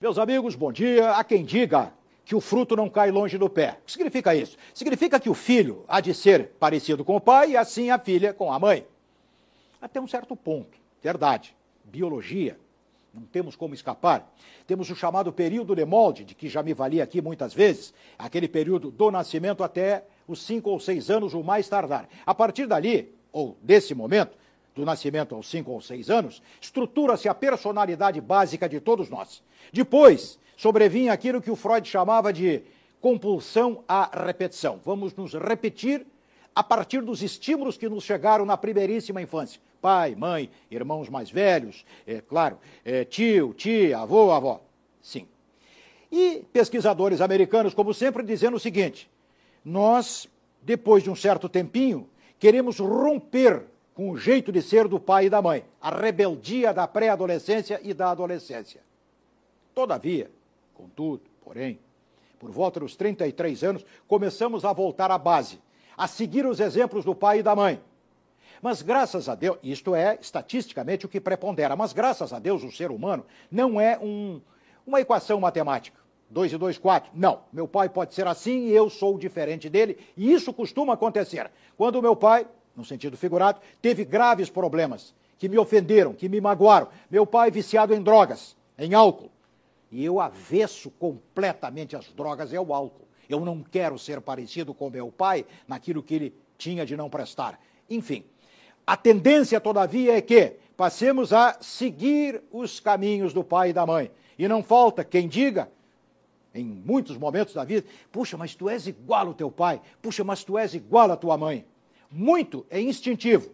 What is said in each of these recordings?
Meus amigos, bom dia. Há quem diga que o fruto não cai longe do pé. O que significa isso? Significa que o filho há de ser parecido com o pai e assim a filha com a mãe. Até um certo ponto. Verdade. Biologia. Não temos como escapar. Temos o chamado período de molde, de que já me valia aqui muitas vezes, aquele período do nascimento até os cinco ou seis anos, o mais tardar. A partir dali, ou desse momento, do nascimento aos cinco ou seis anos, estrutura-se a personalidade básica de todos nós. Depois, sobrevinha aquilo que o Freud chamava de compulsão à repetição. Vamos nos repetir a partir dos estímulos que nos chegaram na primeiríssima infância. Pai, mãe, irmãos mais velhos, é claro, é, tio, tia, avô, avó. Sim. E pesquisadores americanos, como sempre, dizendo o seguinte: nós, depois de um certo tempinho, queremos romper com o jeito de ser do pai e da mãe, a rebeldia da pré-adolescência e da adolescência. Todavia, contudo, porém, por volta dos 33 anos, começamos a voltar à base, a seguir os exemplos do pai e da mãe. Mas graças a Deus, isto é estatisticamente o que prepondera, mas graças a Deus o ser humano não é um, uma equação matemática. 2 e 2, 4. Não, meu pai pode ser assim e eu sou diferente dele, e isso costuma acontecer. Quando o meu pai no sentido figurado, teve graves problemas que me ofenderam, que me magoaram. Meu pai viciado em drogas, em álcool. E eu avesso completamente as drogas e ao álcool. Eu não quero ser parecido com meu pai naquilo que ele tinha de não prestar. Enfim, a tendência, todavia, é que passemos a seguir os caminhos do pai e da mãe. E não falta quem diga, em muitos momentos da vida, puxa, mas tu és igual ao teu pai, puxa, mas tu és igual à tua mãe. Muito é instintivo.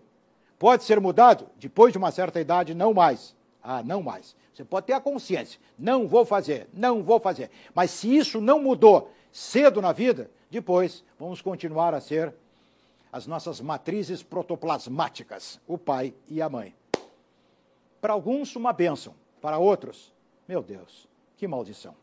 Pode ser mudado depois de uma certa idade, não mais. Ah, não mais. Você pode ter a consciência. Não vou fazer, não vou fazer. Mas se isso não mudou cedo na vida, depois vamos continuar a ser as nossas matrizes protoplasmáticas, o pai e a mãe. Para alguns, uma bênção. Para outros, meu Deus, que maldição.